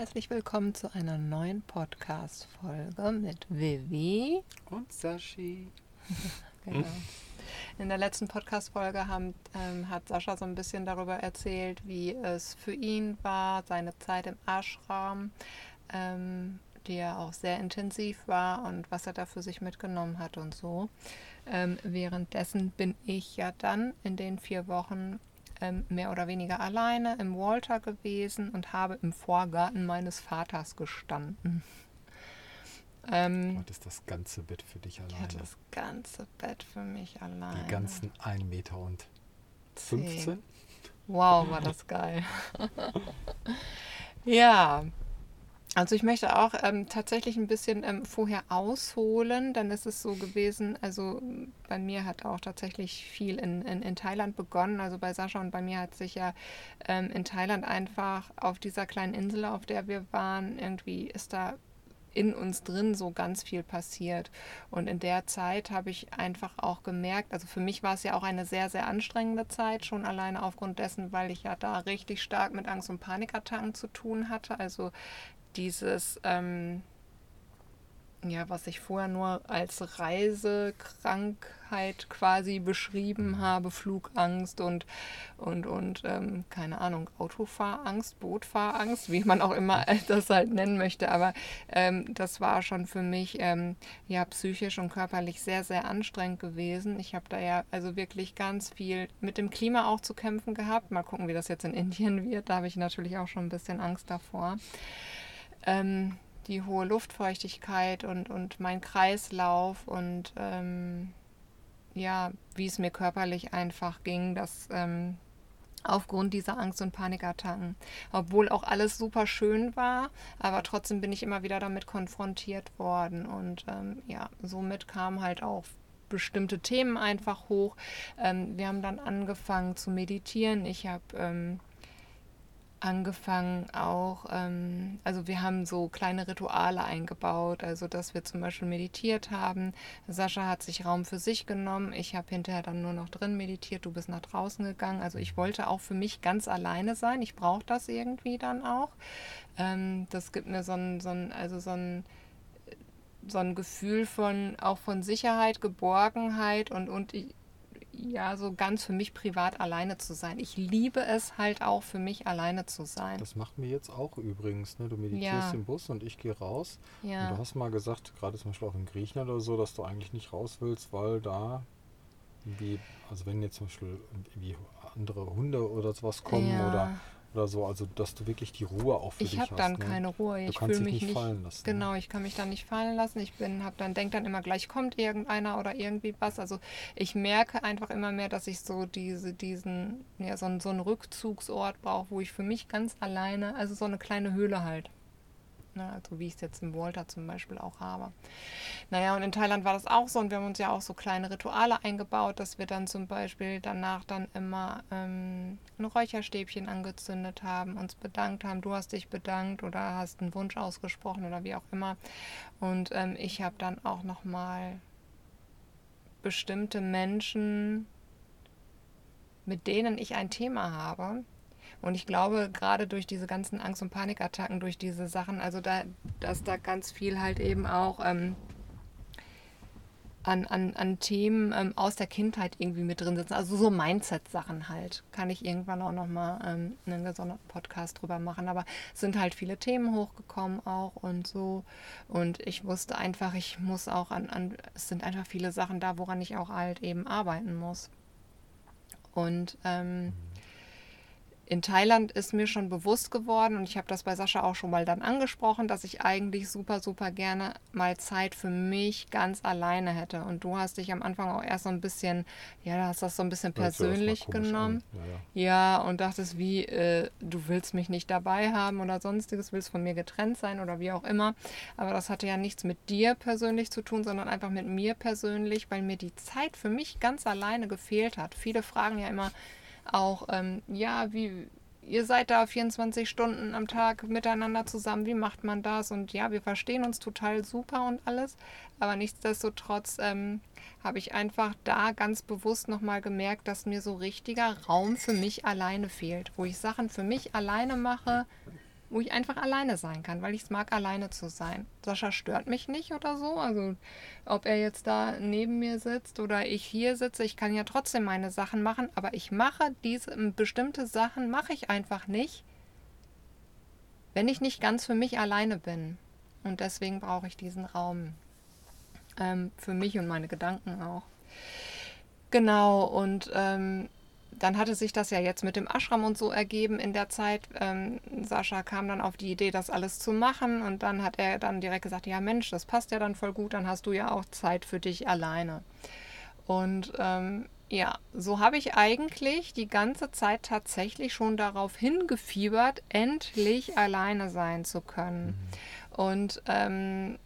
Herzlich willkommen zu einer neuen Podcast-Folge mit Vivi und Sashi. genau. In der letzten Podcast-Folge ähm, hat Sascha so ein bisschen darüber erzählt, wie es für ihn war, seine Zeit im Ashram, ähm, die ja auch sehr intensiv war und was er da für sich mitgenommen hat und so. Ähm, währenddessen bin ich ja dann in den vier Wochen ähm, mehr oder weniger alleine im Walter gewesen und habe im Vorgarten meines Vaters gestanden. Ähm, und ist das ganze Bett für dich alleine? Ich hatte das ganze Bett für mich alleine. Die ganzen 1 Meter und 15? Wow, war das geil. ja, also ich möchte auch ähm, tatsächlich ein bisschen ähm, vorher ausholen, ist es so gewesen, also bei mir hat auch tatsächlich viel in, in, in Thailand begonnen, also bei Sascha und bei mir hat sich ja ähm, in Thailand einfach auf dieser kleinen Insel, auf der wir waren, irgendwie ist da in uns drin so ganz viel passiert. Und in der Zeit habe ich einfach auch gemerkt, also für mich war es ja auch eine sehr, sehr anstrengende Zeit, schon alleine aufgrund dessen, weil ich ja da richtig stark mit Angst- und Panikattacken zu tun hatte. Also dieses, ähm, ja, was ich vorher nur als Reisekrankheit quasi beschrieben habe, Flugangst und, und, und ähm, keine Ahnung, Autofahrangst, Bootfahrangst, wie man auch immer das halt nennen möchte. Aber ähm, das war schon für mich ähm, ja psychisch und körperlich sehr, sehr anstrengend gewesen. Ich habe da ja also wirklich ganz viel mit dem Klima auch zu kämpfen gehabt. Mal gucken, wie das jetzt in Indien wird. Da habe ich natürlich auch schon ein bisschen Angst davor ähm, die hohe Luftfeuchtigkeit und, und mein Kreislauf und ähm, ja, wie es mir körperlich einfach ging, dass ähm, aufgrund dieser Angst- und Panikattacken, obwohl auch alles super schön war, aber trotzdem bin ich immer wieder damit konfrontiert worden und ähm, ja, somit kamen halt auch bestimmte Themen einfach hoch. Ähm, wir haben dann angefangen zu meditieren. Ich habe ähm, angefangen auch, ähm, also wir haben so kleine Rituale eingebaut, also dass wir zum Beispiel meditiert haben. Sascha hat sich Raum für sich genommen, ich habe hinterher dann nur noch drin meditiert, du bist nach draußen gegangen. Also ich wollte auch für mich ganz alleine sein, ich brauche das irgendwie dann auch. Ähm, das gibt mir so ein, so ein, also so ein so ein Gefühl von auch von Sicherheit, Geborgenheit und, und ich, ja, so ganz für mich privat alleine zu sein. Ich liebe es halt auch für mich alleine zu sein. Das macht mir jetzt auch übrigens. Ne? Du meditierst ja. im Bus und ich gehe raus. Ja. Und du hast mal gesagt, gerade zum Beispiel auch in Griechenland oder so, dass du eigentlich nicht raus willst, weil da wie, also wenn jetzt zum Beispiel wie andere Hunde oder sowas kommen ja. oder oder so, also dass du wirklich die Ruhe auch für ich dich hast. Ich habe dann ne? keine Ruhe. Ich fühle mich nicht fallen lassen. Ne? Genau, ich kann mich dann nicht fallen lassen. Ich bin, habe dann denke dann immer gleich kommt irgendeiner oder irgendwie was. Also ich merke einfach immer mehr, dass ich so diese diesen ja so, so einen Rückzugsort brauche, wo ich für mich ganz alleine, also so eine kleine Höhle halt. Ne? Also wie ich es jetzt im Walter zum Beispiel auch habe. Naja, und in Thailand war das auch so und wir haben uns ja auch so kleine Rituale eingebaut, dass wir dann zum Beispiel danach dann immer ähm, ein Räucherstäbchen angezündet haben, uns bedankt haben, du hast dich bedankt oder hast einen Wunsch ausgesprochen oder wie auch immer. Und ähm, ich habe dann auch nochmal bestimmte Menschen, mit denen ich ein Thema habe, und ich glaube, gerade durch diese ganzen Angst- und Panikattacken, durch diese Sachen, also da, dass da ganz viel halt eben auch ähm, an, an, an Themen ähm, aus der Kindheit irgendwie mit drin sitzen. Also so Mindset-Sachen halt. Kann ich irgendwann auch nochmal ähm, einen gesonderten Podcast drüber machen. Aber es sind halt viele Themen hochgekommen auch und so. Und ich wusste einfach, ich muss auch an, an es sind einfach viele Sachen da, woran ich auch halt eben arbeiten muss. Und ähm, in Thailand ist mir schon bewusst geworden und ich habe das bei Sascha auch schon mal dann angesprochen, dass ich eigentlich super, super gerne mal Zeit für mich ganz alleine hätte. Und du hast dich am Anfang auch erst so ein bisschen, ja, du hast das so ein bisschen persönlich genommen. Ja, ja. ja, und dachtest, wie, äh, du willst mich nicht dabei haben oder sonstiges, willst von mir getrennt sein oder wie auch immer. Aber das hatte ja nichts mit dir persönlich zu tun, sondern einfach mit mir persönlich, weil mir die Zeit für mich ganz alleine gefehlt hat. Viele fragen ja immer, auch, ähm, ja, wie, ihr seid da 24 Stunden am Tag miteinander zusammen, wie macht man das? Und ja, wir verstehen uns total super und alles, aber nichtsdestotrotz ähm, habe ich einfach da ganz bewusst nochmal gemerkt, dass mir so richtiger Raum für mich alleine fehlt, wo ich Sachen für mich alleine mache, wo ich einfach alleine sein kann, weil ich es mag, alleine zu sein. Sascha stört mich nicht oder so. Also ob er jetzt da neben mir sitzt oder ich hier sitze, ich kann ja trotzdem meine Sachen machen, aber ich mache diese bestimmte Sachen mache ich einfach nicht, wenn ich nicht ganz für mich alleine bin. Und deswegen brauche ich diesen Raum ähm, für mich und meine Gedanken auch. Genau, und ähm, dann hatte sich das ja jetzt mit dem Ashram und so ergeben in der Zeit. Ähm, Sascha kam dann auf die Idee, das alles zu machen und dann hat er dann direkt gesagt, ja Mensch, das passt ja dann voll gut, dann hast du ja auch Zeit für dich alleine. Und ähm, ja, so habe ich eigentlich die ganze Zeit tatsächlich schon darauf hingefiebert, endlich alleine sein zu können. Mhm. Und ähm,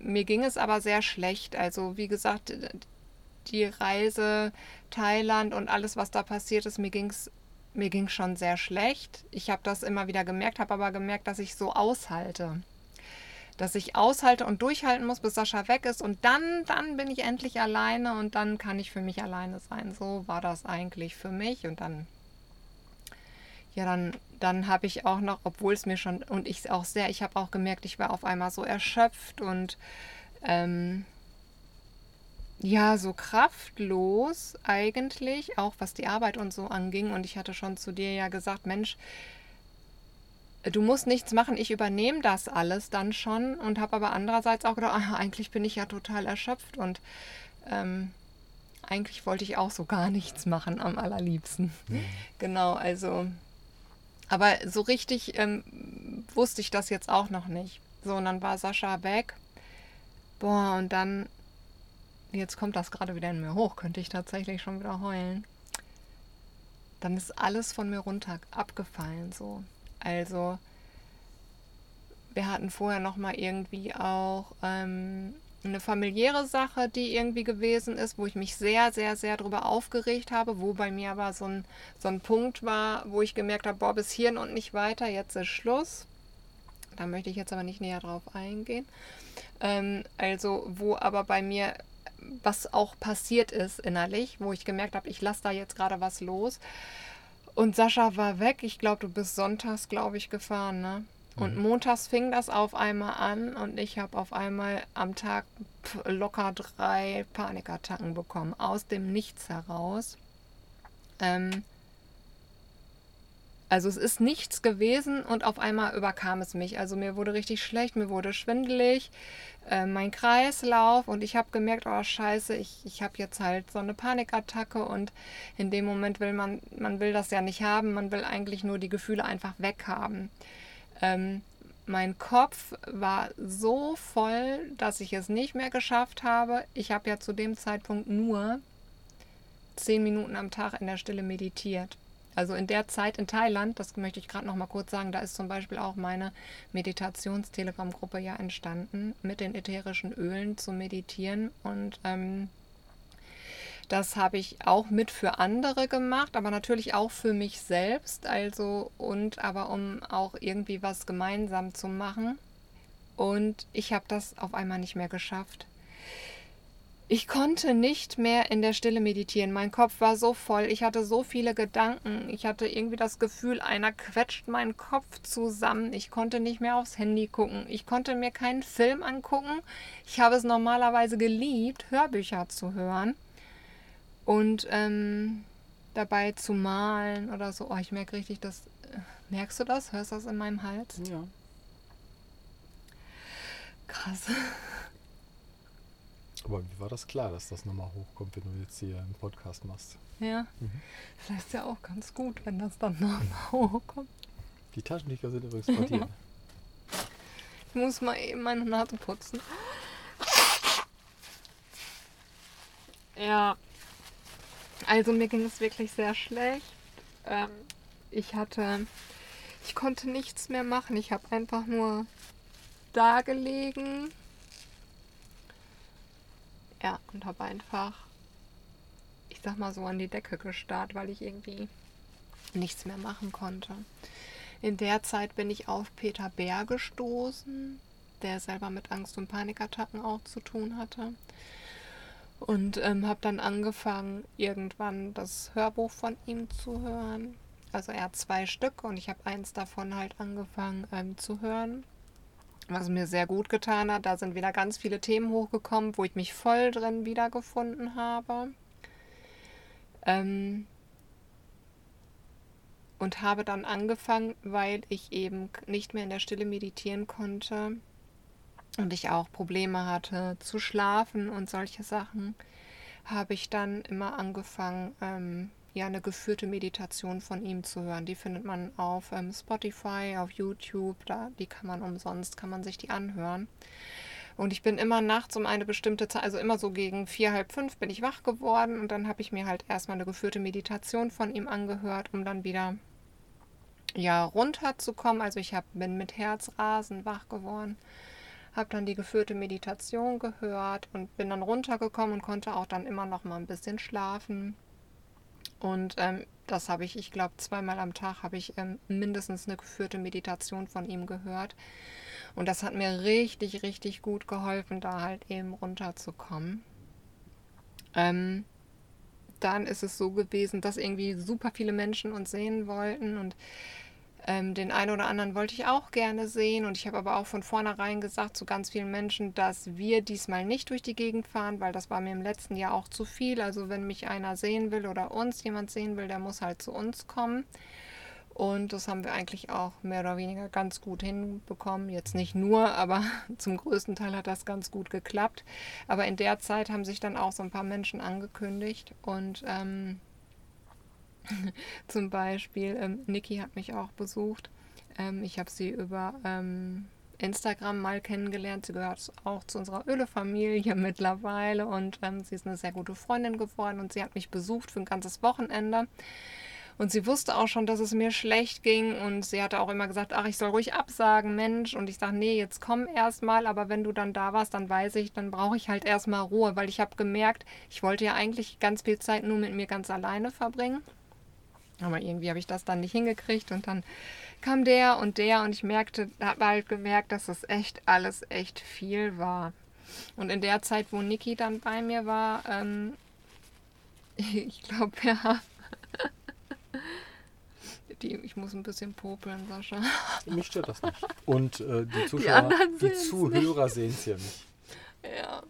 mir ging es aber sehr schlecht. Also wie gesagt, die Reise Thailand und alles, was da passiert ist, mir ging es mir ging schon sehr schlecht. Ich habe das immer wieder gemerkt, habe aber gemerkt, dass ich so aushalte. Dass ich aushalte und durchhalten muss, bis Sascha weg ist und dann, dann bin ich endlich alleine und dann kann ich für mich alleine sein. So war das eigentlich für mich und dann, ja, dann, dann habe ich auch noch, obwohl es mir schon, und ich auch sehr, ich habe auch gemerkt, ich war auf einmal so erschöpft und ähm, ja, so kraftlos eigentlich, auch was die Arbeit und so anging. Und ich hatte schon zu dir ja gesagt, Mensch, du musst nichts machen, ich übernehme das alles dann schon und habe aber andererseits auch gedacht, ach, eigentlich bin ich ja total erschöpft und ähm, eigentlich wollte ich auch so gar nichts machen am allerliebsten. Mhm. Genau, also, aber so richtig ähm, wusste ich das jetzt auch noch nicht. So, und dann war Sascha weg. Boah, und dann jetzt kommt das gerade wieder in mir hoch, könnte ich tatsächlich schon wieder heulen. Dann ist alles von mir runter abgefallen so. Also wir hatten vorher noch mal irgendwie auch ähm, eine familiäre Sache, die irgendwie gewesen ist, wo ich mich sehr, sehr, sehr darüber aufgeregt habe, wo bei mir aber so ein, so ein Punkt war, wo ich gemerkt habe, boah, bis hierhin und nicht weiter, jetzt ist Schluss. Da möchte ich jetzt aber nicht näher drauf eingehen. Ähm, also, wo aber bei mir was auch passiert ist innerlich, wo ich gemerkt habe, ich lasse da jetzt gerade was los. Und Sascha war weg. Ich glaube, du bist sonntags, glaube ich, gefahren, ne? Und mhm. montags fing das auf einmal an und ich habe auf einmal am Tag locker drei Panikattacken bekommen, aus dem Nichts heraus. Ähm, also es ist nichts gewesen und auf einmal überkam es mich. Also mir wurde richtig schlecht, mir wurde schwindelig, äh, mein Kreislauf und ich habe gemerkt, oh scheiße, ich, ich habe jetzt halt so eine Panikattacke und in dem Moment will man, man will das ja nicht haben, man will eigentlich nur die Gefühle einfach weghaben. Ähm, mein Kopf war so voll, dass ich es nicht mehr geschafft habe. Ich habe ja zu dem Zeitpunkt nur zehn Minuten am Tag in der Stille meditiert. Also in der Zeit in Thailand, das möchte ich gerade noch mal kurz sagen, da ist zum Beispiel auch meine Meditations-Telegram-Gruppe ja entstanden, mit den ätherischen Ölen zu meditieren. Und ähm, das habe ich auch mit für andere gemacht, aber natürlich auch für mich selbst. Also und aber um auch irgendwie was gemeinsam zu machen. Und ich habe das auf einmal nicht mehr geschafft. Ich konnte nicht mehr in der Stille meditieren. Mein Kopf war so voll. Ich hatte so viele Gedanken. Ich hatte irgendwie das Gefühl, einer quetscht meinen Kopf zusammen. Ich konnte nicht mehr aufs Handy gucken. Ich konnte mir keinen Film angucken. Ich habe es normalerweise geliebt, Hörbücher zu hören und ähm, dabei zu malen oder so. Oh, ich merke richtig, dass. Äh, merkst du das? Hörst du das in meinem Hals? Ja. Krass. Aber wie war das klar, dass das nochmal hochkommt, wenn du jetzt hier einen Podcast machst? Ja. Mhm. Vielleicht ist ja auch ganz gut, wenn das dann nochmal hochkommt. Die Taschentücher sind übrigens bei dir. ich muss mal eben meine Nase putzen. Ja. Also mir ging es wirklich sehr schlecht. Ähm, ich hatte, ich konnte nichts mehr machen. Ich habe einfach nur da gelegen und habe einfach, ich sag mal so, an die Decke gestarrt, weil ich irgendwie nichts mehr machen konnte. In der Zeit bin ich auf Peter Bär gestoßen, der selber mit Angst- und Panikattacken auch zu tun hatte. Und ähm, habe dann angefangen, irgendwann das Hörbuch von ihm zu hören. Also er hat zwei Stück und ich habe eins davon halt angefangen ähm, zu hören, was mir sehr gut getan hat. Da sind wieder ganz viele Themen hochgekommen, wo ich mich voll drin wiedergefunden habe. Ähm, und habe dann angefangen, weil ich eben nicht mehr in der Stille meditieren konnte und ich auch Probleme hatte zu schlafen und solche Sachen, habe ich dann immer angefangen, ähm, ja, eine geführte Meditation von ihm zu hören. Die findet man auf ähm, Spotify, auf YouTube, da, die kann man umsonst, kann man sich die anhören. Und ich bin immer nachts um eine bestimmte Zeit, also immer so gegen vier, halb fünf bin ich wach geworden und dann habe ich mir halt erstmal eine geführte Meditation von ihm angehört, um dann wieder ja runterzukommen. Also ich hab, bin mit Herzrasen wach geworden, habe dann die geführte Meditation gehört und bin dann runtergekommen und konnte auch dann immer noch mal ein bisschen schlafen. Und ähm, das habe ich, ich glaube, zweimal am Tag habe ich ähm, mindestens eine geführte Meditation von ihm gehört. Und das hat mir richtig, richtig gut geholfen, da halt eben runterzukommen. Ähm, dann ist es so gewesen, dass irgendwie super viele Menschen uns sehen wollten und ähm, den einen oder anderen wollte ich auch gerne sehen und ich habe aber auch von vornherein gesagt zu ganz vielen Menschen, dass wir diesmal nicht durch die Gegend fahren, weil das war mir im letzten Jahr auch zu viel. Also wenn mich einer sehen will oder uns jemand sehen will, der muss halt zu uns kommen. Und das haben wir eigentlich auch mehr oder weniger ganz gut hinbekommen. Jetzt nicht nur, aber zum größten Teil hat das ganz gut geklappt. Aber in der Zeit haben sich dann auch so ein paar Menschen angekündigt und ähm, Zum Beispiel, ähm, Niki hat mich auch besucht. Ähm, ich habe sie über ähm, Instagram mal kennengelernt. Sie gehört auch zu unserer Öle-Familie mittlerweile und ähm, sie ist eine sehr gute Freundin geworden und sie hat mich besucht für ein ganzes Wochenende. Und sie wusste auch schon, dass es mir schlecht ging und sie hatte auch immer gesagt, ach, ich soll ruhig absagen, Mensch. Und ich sage, nee, jetzt komm erstmal, aber wenn du dann da warst, dann weiß ich, dann brauche ich halt erstmal Ruhe, weil ich habe gemerkt, ich wollte ja eigentlich ganz viel Zeit nur mit mir ganz alleine verbringen. Aber irgendwie habe ich das dann nicht hingekriegt und dann kam der und der und ich merkte, habe halt gemerkt, dass das echt alles echt viel war. Und in der Zeit, wo Niki dann bei mir war, ähm, ich glaube, ja. Die, ich muss ein bisschen popeln, Sascha. Mich stört das nicht. Und äh, die Zuschauer, die, die Zuhörer sehen es ja nicht. Ja.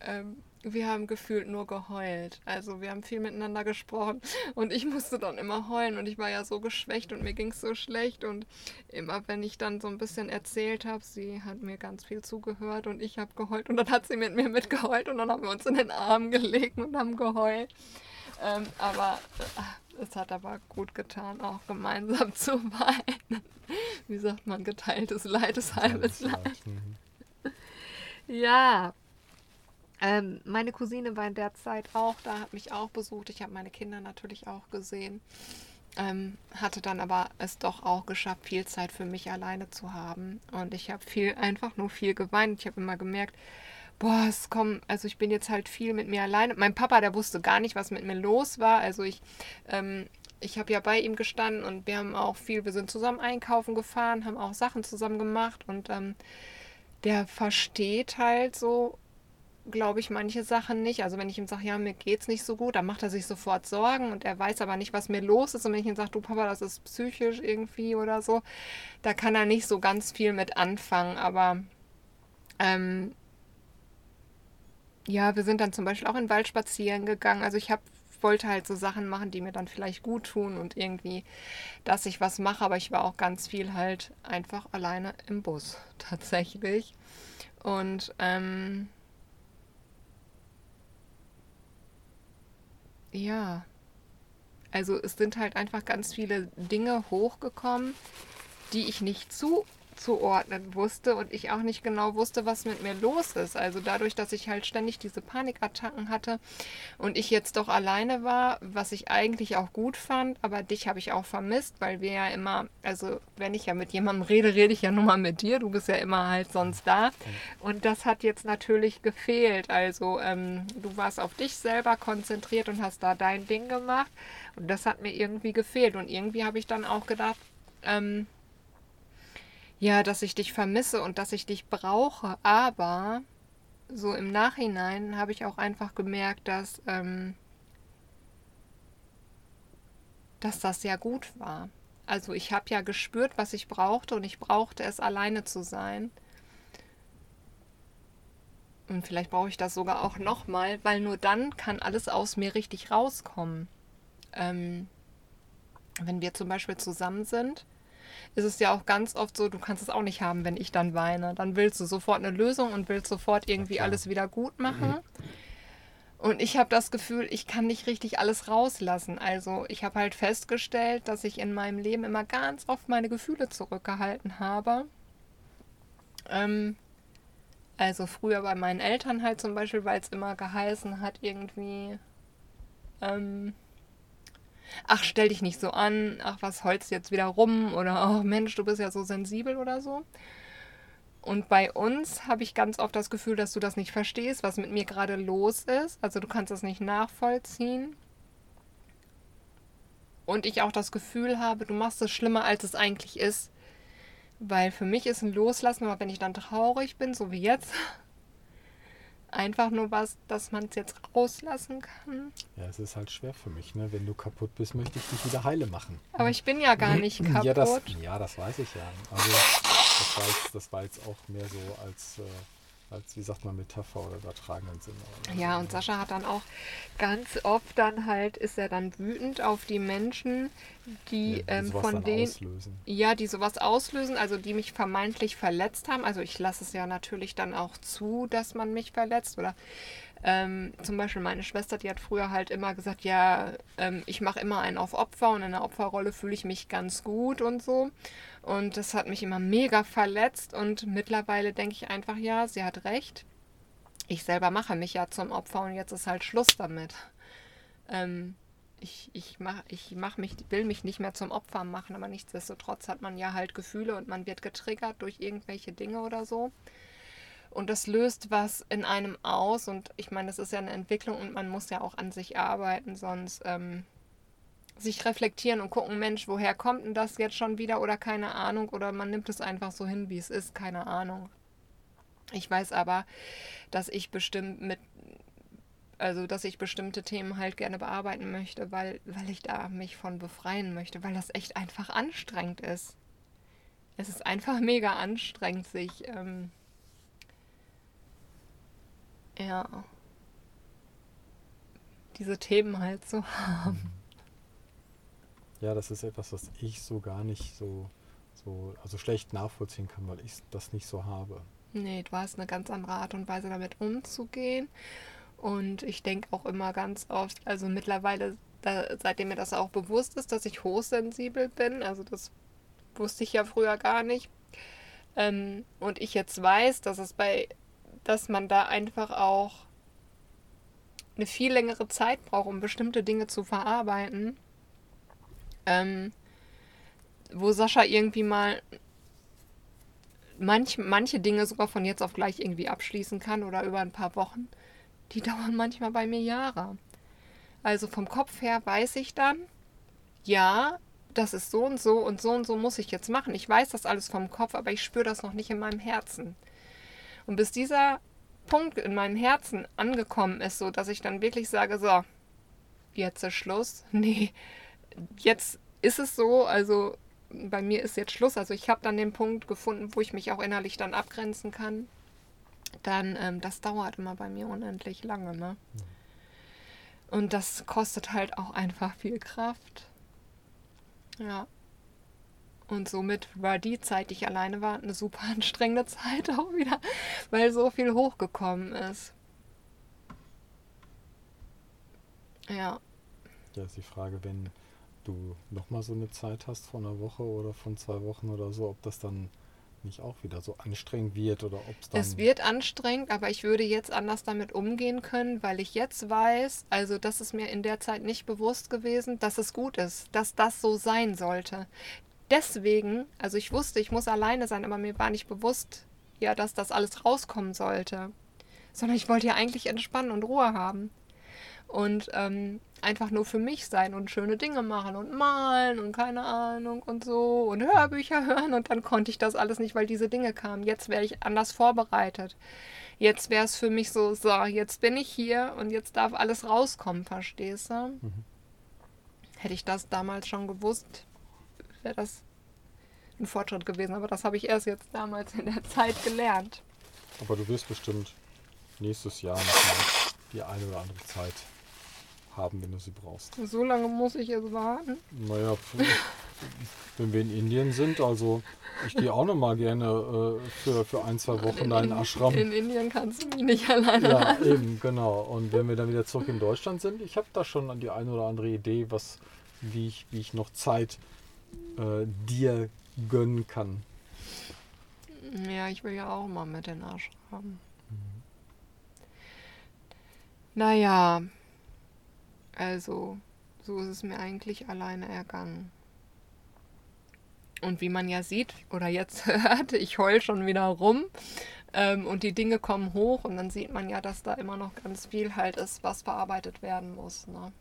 Ähm, wir haben gefühlt nur geheult. Also wir haben viel miteinander gesprochen und ich musste dann immer heulen und ich war ja so geschwächt und mir ging es so schlecht und immer wenn ich dann so ein bisschen erzählt habe, sie hat mir ganz viel zugehört und ich habe geheult und dann hat sie mit mir mitgeheult und dann haben wir uns in den Arm gelegt und haben geheult. Ähm, aber äh, es hat aber gut getan, auch gemeinsam zu weinen. Wie sagt man, geteiltes Leid ist halbes Leid. Mhm. Ja, ähm, meine Cousine war in der Zeit auch da, hat mich auch besucht. Ich habe meine Kinder natürlich auch gesehen. Ähm, hatte dann aber es doch auch geschafft, viel Zeit für mich alleine zu haben. Und ich habe viel, einfach nur viel geweint. Ich habe immer gemerkt, boah, es kommt, also ich bin jetzt halt viel mit mir alleine. Mein Papa, der wusste gar nicht, was mit mir los war. Also ich, ähm, ich habe ja bei ihm gestanden und wir haben auch viel, wir sind zusammen einkaufen gefahren, haben auch Sachen zusammen gemacht und ähm, der versteht halt so, glaube ich, manche Sachen nicht. Also wenn ich ihm sage, ja, mir geht's nicht so gut, dann macht er sich sofort Sorgen und er weiß aber nicht, was mir los ist. Und wenn ich ihm sage, du Papa, das ist psychisch irgendwie oder so, da kann er nicht so ganz viel mit anfangen. Aber ähm, ja, wir sind dann zum Beispiel auch in den Wald spazieren gegangen. Also ich habe wollte halt so Sachen machen, die mir dann vielleicht gut tun und irgendwie, dass ich was mache, aber ich war auch ganz viel halt einfach alleine im Bus tatsächlich. Und ähm, Ja. Also es sind halt einfach ganz viele Dinge hochgekommen, die ich nicht zu zuordnen wusste und ich auch nicht genau wusste, was mit mir los ist. Also dadurch, dass ich halt ständig diese Panikattacken hatte und ich jetzt doch alleine war, was ich eigentlich auch gut fand, aber dich habe ich auch vermisst, weil wir ja immer, also wenn ich ja mit jemandem rede, rede ich ja nur mal mit dir, du bist ja immer halt sonst da. Und das hat jetzt natürlich gefehlt. Also ähm, du warst auf dich selber konzentriert und hast da dein Ding gemacht. Und das hat mir irgendwie gefehlt. Und irgendwie habe ich dann auch gedacht, ähm, ja, dass ich dich vermisse und dass ich dich brauche. Aber so im Nachhinein habe ich auch einfach gemerkt, dass ähm, dass das ja gut war. Also ich habe ja gespürt, was ich brauchte und ich brauchte es, alleine zu sein. Und vielleicht brauche ich das sogar auch nochmal, weil nur dann kann alles aus mir richtig rauskommen. Ähm, wenn wir zum Beispiel zusammen sind, ist es ja auch ganz oft so, du kannst es auch nicht haben, wenn ich dann weine. Dann willst du sofort eine Lösung und willst sofort irgendwie ja, alles wieder gut machen. Und ich habe das Gefühl, ich kann nicht richtig alles rauslassen. Also ich habe halt festgestellt, dass ich in meinem Leben immer ganz oft meine Gefühle zurückgehalten habe. Ähm, also früher bei meinen Eltern halt zum Beispiel, weil es immer geheißen hat, irgendwie, ähm, ach, stell dich nicht so an, ach, was holst jetzt wieder rum oder oh Mensch, du bist ja so sensibel oder so. Und bei uns habe ich ganz oft das Gefühl, dass du das nicht verstehst, was mit mir gerade los ist. Also du kannst das nicht nachvollziehen. Und ich auch das Gefühl habe, du machst es schlimmer, als es eigentlich ist. Weil für mich ist ein Loslassen, aber wenn ich dann traurig bin, so wie jetzt, einfach nur was, dass man es jetzt rauslassen kann. Ja, es ist halt schwer für mich, ne? Wenn du kaputt bist, möchte ich dich wieder heile machen. Aber ich bin ja gar nicht kaputt. Ja, das, ja, das weiß ich ja. Also das war jetzt, das war jetzt auch mehr so als äh, als, wie sagt man, Metapher oder übertragenen Sinne. Oder ja, so. und Sascha hat dann auch ganz oft dann halt, ist er dann wütend auf die Menschen, die, ja, die ähm, von denen, auslösen. ja, die sowas auslösen, also die mich vermeintlich verletzt haben. Also ich lasse es ja natürlich dann auch zu, dass man mich verletzt oder ähm, zum Beispiel meine Schwester, die hat früher halt immer gesagt, ja, ähm, ich mache immer einen auf Opfer und in der Opferrolle fühle ich mich ganz gut und so. Und das hat mich immer mega verletzt und mittlerweile denke ich einfach, ja, sie hat recht. Ich selber mache mich ja zum Opfer und jetzt ist halt Schluss damit. Ähm, ich, ich, mach, ich mach mich, will mich nicht mehr zum Opfer machen, aber nichtsdestotrotz hat man ja halt Gefühle und man wird getriggert durch irgendwelche Dinge oder so. Und das löst was in einem aus. Und ich meine, das ist ja eine Entwicklung und man muss ja auch an sich arbeiten, sonst ähm, sich reflektieren und gucken, Mensch, woher kommt denn das jetzt schon wieder oder keine Ahnung. Oder man nimmt es einfach so hin, wie es ist, keine Ahnung. Ich weiß aber, dass ich bestimmt mit, also dass ich bestimmte Themen halt gerne bearbeiten möchte, weil, weil ich da mich von befreien möchte, weil das echt einfach anstrengend ist. Es ist einfach mega anstrengend, sich ähm, ja, diese Themen halt so haben. Ja, das ist etwas, was ich so gar nicht so, so also schlecht nachvollziehen kann, weil ich das nicht so habe. Nee, du hast eine ganz andere Art und Weise damit umzugehen. Und ich denke auch immer ganz oft, also mittlerweile, da, seitdem mir das auch bewusst ist, dass ich hochsensibel bin, also das wusste ich ja früher gar nicht. Ähm, und ich jetzt weiß, dass es bei dass man da einfach auch eine viel längere Zeit braucht, um bestimmte Dinge zu verarbeiten. Ähm, wo Sascha irgendwie mal manch, manche Dinge sogar von jetzt auf gleich irgendwie abschließen kann oder über ein paar Wochen, die dauern manchmal bei mir Jahre. Also vom Kopf her weiß ich dann, ja, das ist so und so und so und so muss ich jetzt machen. Ich weiß das alles vom Kopf, aber ich spüre das noch nicht in meinem Herzen. Und bis dieser Punkt in meinem Herzen angekommen ist, so dass ich dann wirklich sage, so, jetzt ist Schluss. Nee, jetzt ist es so, also bei mir ist jetzt Schluss. Also ich habe dann den Punkt gefunden, wo ich mich auch innerlich dann abgrenzen kann. Dann, ähm, das dauert immer bei mir unendlich lange, ne? Und das kostet halt auch einfach viel Kraft. Ja. Und somit war die Zeit, die ich alleine war, eine super anstrengende Zeit auch wieder, weil so viel hochgekommen ist. Ja. Ja, ist die Frage, wenn du nochmal so eine Zeit hast von einer Woche oder von zwei Wochen oder so, ob das dann nicht auch wieder so anstrengend wird oder ob es dann. Es wird anstrengend, aber ich würde jetzt anders damit umgehen können, weil ich jetzt weiß, also das ist mir in der Zeit nicht bewusst gewesen, dass es gut ist, dass das so sein sollte deswegen, also ich wusste, ich muss alleine sein, aber mir war nicht bewusst, ja, dass das alles rauskommen sollte. Sondern ich wollte ja eigentlich entspannen und Ruhe haben. Und ähm, einfach nur für mich sein und schöne Dinge machen und malen und keine Ahnung und so und Hörbücher hören. Und dann konnte ich das alles nicht, weil diese Dinge kamen. Jetzt wäre ich anders vorbereitet. Jetzt wäre es für mich so, so, jetzt bin ich hier und jetzt darf alles rauskommen, verstehst du? Mhm. hätte ich das damals schon gewusst, wäre das ein Fortschritt gewesen. Aber das habe ich erst jetzt damals in der Zeit gelernt. Aber du wirst bestimmt nächstes Jahr nochmal die eine oder andere Zeit haben, wenn du sie brauchst. So lange muss ich jetzt warten? Naja, wenn wir in Indien sind, also ich gehe auch noch mal gerne äh, für, für ein, zwei Wochen in, in Ashram. In Indien kannst du mich nicht alleine Ja, haben. eben, genau. Und wenn wir dann wieder zurück in Deutschland sind, ich habe da schon die eine oder andere Idee, was, wie, ich, wie ich noch Zeit äh, dir gönnen kann. Ja, ich will ja auch mal mit den Ashram. Mhm. Naja, also so ist es mir eigentlich alleine ergangen. Und wie man ja sieht oder jetzt hört, ich heul schon wieder rum ähm, und die Dinge kommen hoch und dann sieht man ja, dass da immer noch ganz viel halt ist, was verarbeitet werden muss. Ne?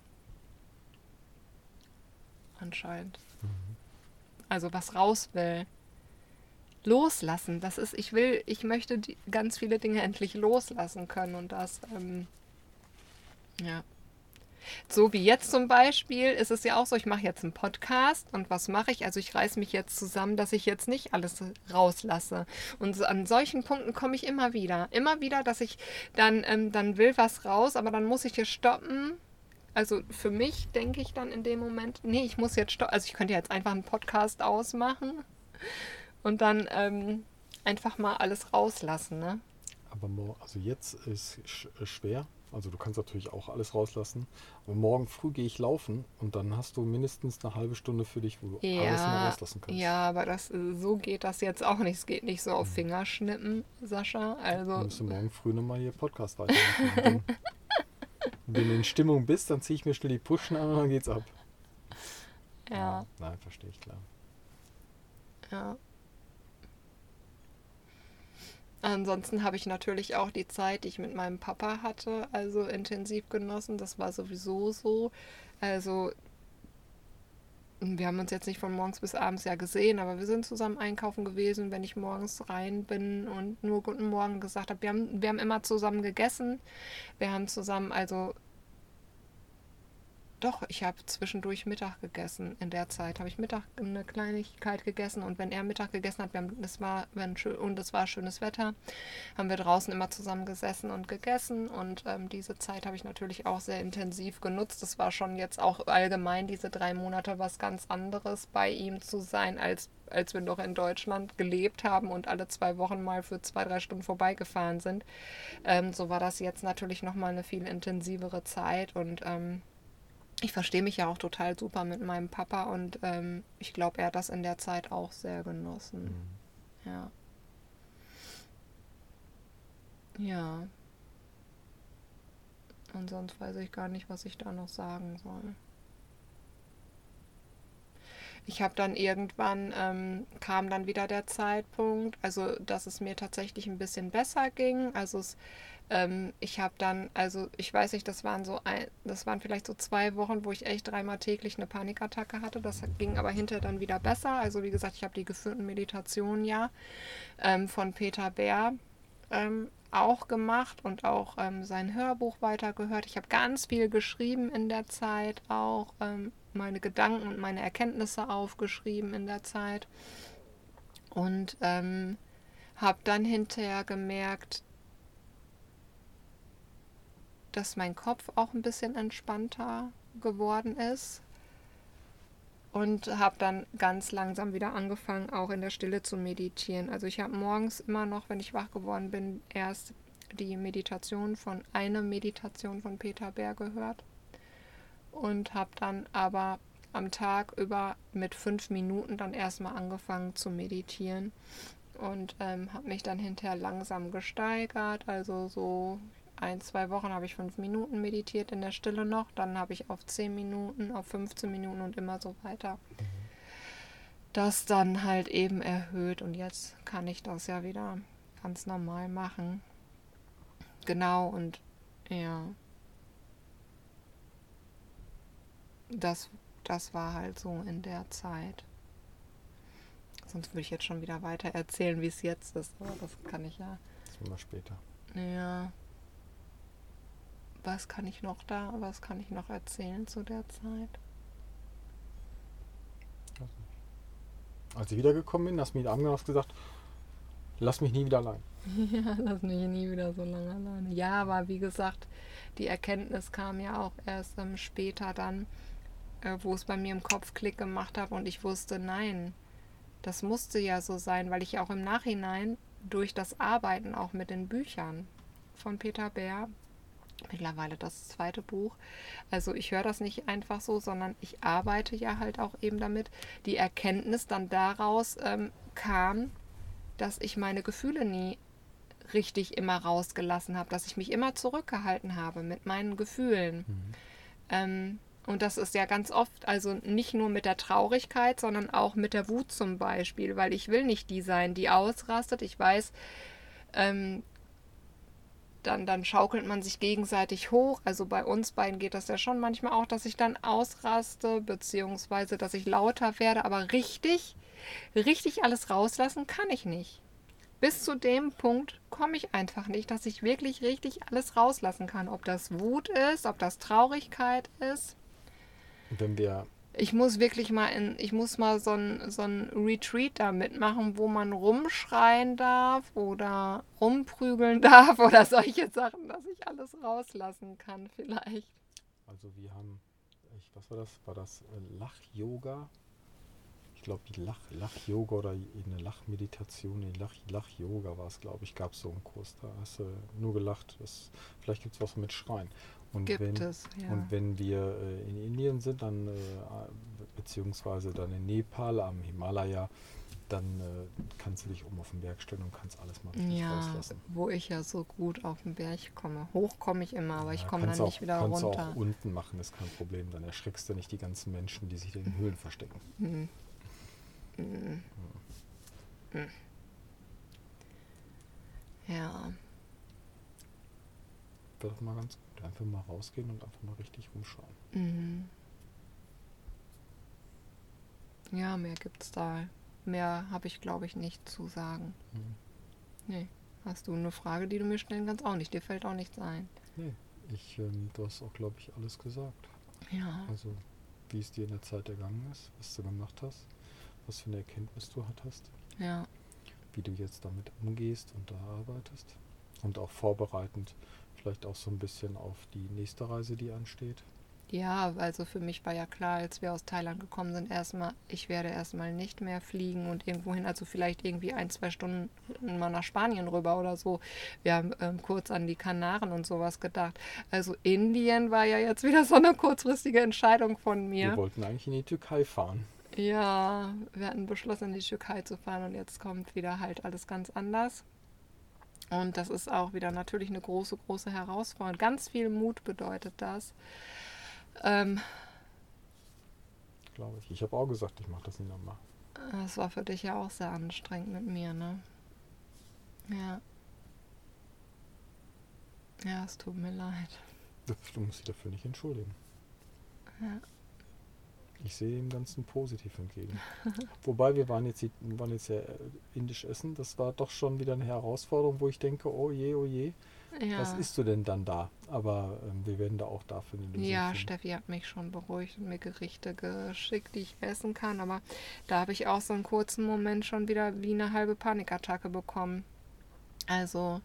Anscheinend. Also was raus will. Loslassen, das ist, ich will, ich möchte die, ganz viele Dinge endlich loslassen können und das, ähm, ja. So wie jetzt zum Beispiel ist es ja auch so, ich mache jetzt einen Podcast und was mache ich? Also ich reiße mich jetzt zusammen, dass ich jetzt nicht alles rauslasse. Und an solchen Punkten komme ich immer wieder. Immer wieder, dass ich dann, ähm, dann will was raus, aber dann muss ich hier stoppen. Also für mich denke ich dann in dem Moment, nee, ich muss jetzt stoppen. Also ich könnte jetzt einfach einen Podcast ausmachen und dann ähm, einfach mal alles rauslassen, ne? Aber also jetzt ist schwer, also du kannst natürlich auch alles rauslassen. Aber morgen früh gehe ich laufen und dann hast du mindestens eine halbe Stunde für dich, wo du ja, alles mal rauslassen kannst. Ja, aber das, so geht das jetzt auch nicht. Es geht nicht so auf mhm. Fingerschnippen, Sascha. Also, dann musst du morgen früh nochmal hier Podcast weitermachen. wenn du in Stimmung bist, dann ziehe ich mir schnell die Pushen an und dann geht's ab. Ja. ja nein, verstehe ich klar. Ja. Ansonsten habe ich natürlich auch die Zeit, die ich mit meinem Papa hatte, also intensiv genossen. Das war sowieso so. Also wir haben uns jetzt nicht von morgens bis abends ja gesehen, aber wir sind zusammen einkaufen gewesen, wenn ich morgens rein bin und nur Guten Morgen gesagt habe. Wir haben, wir haben immer zusammen gegessen. Wir haben zusammen also doch, ich habe zwischendurch Mittag gegessen. In der Zeit habe ich Mittag eine Kleinigkeit gegessen und wenn er Mittag gegessen hat, wir haben, das war, wenn, und es war schönes Wetter, haben wir draußen immer zusammen gesessen und gegessen und ähm, diese Zeit habe ich natürlich auch sehr intensiv genutzt. Das war schon jetzt auch allgemein diese drei Monate was ganz anderes, bei ihm zu sein, als als wir noch in Deutschland gelebt haben und alle zwei Wochen mal für zwei, drei Stunden vorbeigefahren sind. Ähm, so war das jetzt natürlich nochmal eine viel intensivere Zeit und ähm, ich verstehe mich ja auch total super mit meinem Papa und ähm, ich glaube, er hat das in der Zeit auch sehr genossen. Mhm. Ja. Ja. Und sonst weiß ich gar nicht, was ich da noch sagen soll. Ich habe dann irgendwann, ähm, kam dann wieder der Zeitpunkt, also dass es mir tatsächlich ein bisschen besser ging. Also es ähm, ich habe dann, also ich weiß nicht, das waren so ein, das waren vielleicht so zwei Wochen, wo ich echt dreimal täglich eine Panikattacke hatte. Das ging aber hinterher dann wieder besser. Also wie gesagt, ich habe die geführten Meditationen ja ähm, von Peter Bär ähm, auch gemacht und auch ähm, sein Hörbuch weitergehört. Ich habe ganz viel geschrieben in der Zeit, auch ähm, meine Gedanken und meine Erkenntnisse aufgeschrieben in der Zeit. Und ähm, habe dann hinterher gemerkt, dass mein Kopf auch ein bisschen entspannter geworden ist. Und habe dann ganz langsam wieder angefangen, auch in der Stille zu meditieren. Also ich habe morgens immer noch, wenn ich wach geworden bin, erst die Meditation von, eine Meditation von Peter Bär gehört. Und habe dann aber am Tag über mit fünf Minuten dann erstmal angefangen zu meditieren und ähm, habe mich dann hinterher langsam gesteigert. Also so, ein, zwei Wochen habe ich fünf Minuten meditiert in der Stille noch, dann habe ich auf zehn Minuten, auf 15 Minuten und immer so weiter. Das dann halt eben erhöht und jetzt kann ich das ja wieder ganz normal machen. Genau und ja. Das, das war halt so in der Zeit. Sonst würde ich jetzt schon wieder weiter erzählen, wie es jetzt ist, aber das kann ich ja. Das machen wir später. Ja was kann ich noch da, was kann ich noch erzählen zu der Zeit? Als ich wiedergekommen bin, hast du angenommen und gesagt, lass mich nie wieder allein. Ja, lass mich nie wieder so lange alleine. Ja, aber wie gesagt, die Erkenntnis kam ja auch erst ähm, später dann, äh, wo es bei mir im Kopf Klick gemacht hat und ich wusste, nein, das musste ja so sein, weil ich auch im Nachhinein durch das Arbeiten auch mit den Büchern von Peter Bär, mittlerweile das zweite Buch, also ich höre das nicht einfach so, sondern ich arbeite ja halt auch eben damit, die Erkenntnis dann daraus ähm, kam, dass ich meine Gefühle nie richtig immer rausgelassen habe, dass ich mich immer zurückgehalten habe mit meinen Gefühlen. Mhm. Ähm, und das ist ja ganz oft, also nicht nur mit der Traurigkeit, sondern auch mit der Wut zum Beispiel, weil ich will nicht die sein, die ausrastet. Ich weiß, ähm, dann, dann schaukelt man sich gegenseitig hoch. Also bei uns beiden geht das ja schon manchmal auch, dass ich dann ausraste, beziehungsweise dass ich lauter werde. Aber richtig, richtig alles rauslassen kann ich nicht. Bis zu dem Punkt komme ich einfach nicht, dass ich wirklich richtig alles rauslassen kann. Ob das Wut ist, ob das Traurigkeit ist. Wenn wir. Ich muss wirklich mal in, ich muss mal so ein, so ein Retreat da mitmachen, wo man rumschreien darf oder rumprügeln darf oder solche Sachen, dass ich alles rauslassen kann, vielleicht. Also wir haben, ich, was war das? War das äh, Lach-Yoga? Ich glaube, die Lach, Lach-Yoga oder eine Lachmeditation, nee, Lach-Yoga war es, glaube ich, gab es so einen Kurs. Da hast du nur gelacht. Das, vielleicht gibt es was mit Schreien. Und gibt wenn, es, ja. Und wenn wir äh, in Indien sind, dann äh, beziehungsweise dann in Nepal am Himalaya, dann äh, kannst du dich oben auf den Berg stellen und kannst alles mal richtig ja, rauslassen. Wo ich ja so gut auf den Berg komme. Hoch komme ich immer, aber ja, ich komme dann nicht wieder kannst runter. Kannst du auch unten machen, ist kein Problem. Dann erschreckst du nicht die ganzen Menschen, die sich in den Höhlen verstecken. Mhm. Mhm. Ja. Wäre doch mal ganz gut. Einfach mal rausgehen und einfach mal richtig rumschauen. Mhm. Ja, mehr gibt's da. Mehr habe ich, glaube ich, nicht zu sagen. Mhm. Nee. Hast du eine Frage, die du mir stellen kannst? Auch nicht. Dir fällt auch nichts ein. Nee. Ich, ähm, du hast auch, glaube ich, alles gesagt. Ja. Also, wie es dir in der Zeit ergangen ist, was du gemacht hast was für eine Erkenntnis du hattest. Ja. Wie du jetzt damit umgehst und da arbeitest. Und auch vorbereitend vielleicht auch so ein bisschen auf die nächste Reise, die ansteht. Ja, also für mich war ja klar, als wir aus Thailand gekommen sind, erstmal, ich werde erstmal nicht mehr fliegen und irgendwo hin, also vielleicht irgendwie ein, zwei Stunden mal nach Spanien rüber oder so. Wir haben ähm, kurz an die Kanaren und sowas gedacht. Also Indien war ja jetzt wieder so eine kurzfristige Entscheidung von mir. Wir wollten eigentlich in die Türkei fahren. Ja, wir hatten beschlossen, in die Türkei zu fahren und jetzt kommt wieder halt alles ganz anders. Und das ist auch wieder natürlich eine große, große Herausforderung. Ganz viel Mut bedeutet das. Ähm, Glaube ich. Ich habe auch gesagt, ich mache das nicht nochmal. Das war für dich ja auch sehr anstrengend mit mir, ne? Ja. Ja, es tut mir leid. Du musst dich dafür nicht entschuldigen. Ja. Ich sehe dem Ganzen positiv entgegen. Wobei wir waren jetzt, waren jetzt ja äh, indisch essen. Das war doch schon wieder eine Herausforderung, wo ich denke, oh je, oh je. Ja. Was isst du denn dann da? Aber ähm, wir werden da auch dafür eine Lösung Ja, finden. Steffi hat mich schon beruhigt und mir Gerichte geschickt, die ich essen kann. Aber da habe ich auch so einen kurzen Moment schon wieder wie eine halbe Panikattacke bekommen. Also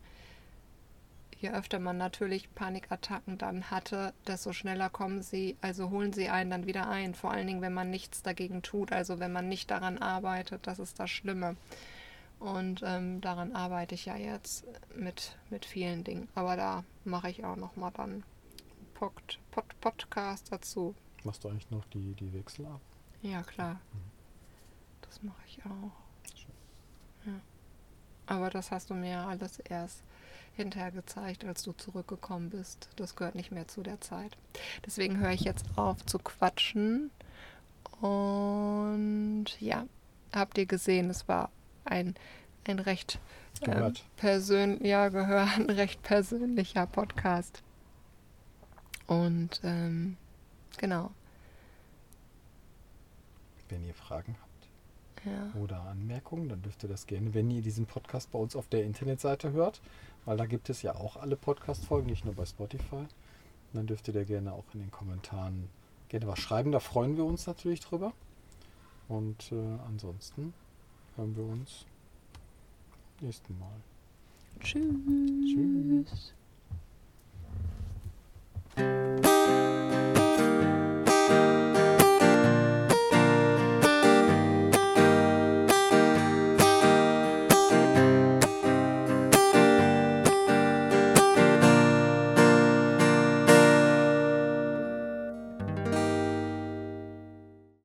je öfter man natürlich Panikattacken dann hatte, desto schneller kommen sie, also holen sie einen dann wieder ein. Vor allen Dingen, wenn man nichts dagegen tut, also wenn man nicht daran arbeitet, das ist das Schlimme. Und ähm, daran arbeite ich ja jetzt mit, mit vielen Dingen. Aber da mache ich auch nochmal dann Pod, Pod, Podcast dazu. Machst du eigentlich noch die, die Wechsel ab? Ja, klar. Mhm. Das mache ich auch. Ja. Aber das hast du mir alles erst hinterher gezeigt, als du zurückgekommen bist. Das gehört nicht mehr zu der Zeit. Deswegen höre ich jetzt auf zu quatschen. Und ja, habt ihr gesehen, es war ein, ein recht äh, persönlich, ja, gehört, ein recht persönlicher Podcast. Und ähm, genau. Wenn ihr Fragen habt ja. oder Anmerkungen, dann dürft ihr das gerne, wenn ihr diesen Podcast bei uns auf der Internetseite hört, weil da gibt es ja auch alle Podcast-Folgen, nicht nur bei Spotify. Und dann dürft ihr da gerne auch in den Kommentaren gerne was schreiben. Da freuen wir uns natürlich drüber. Und äh, ansonsten hören wir uns nächsten Mal. Tschüss. Tschüss.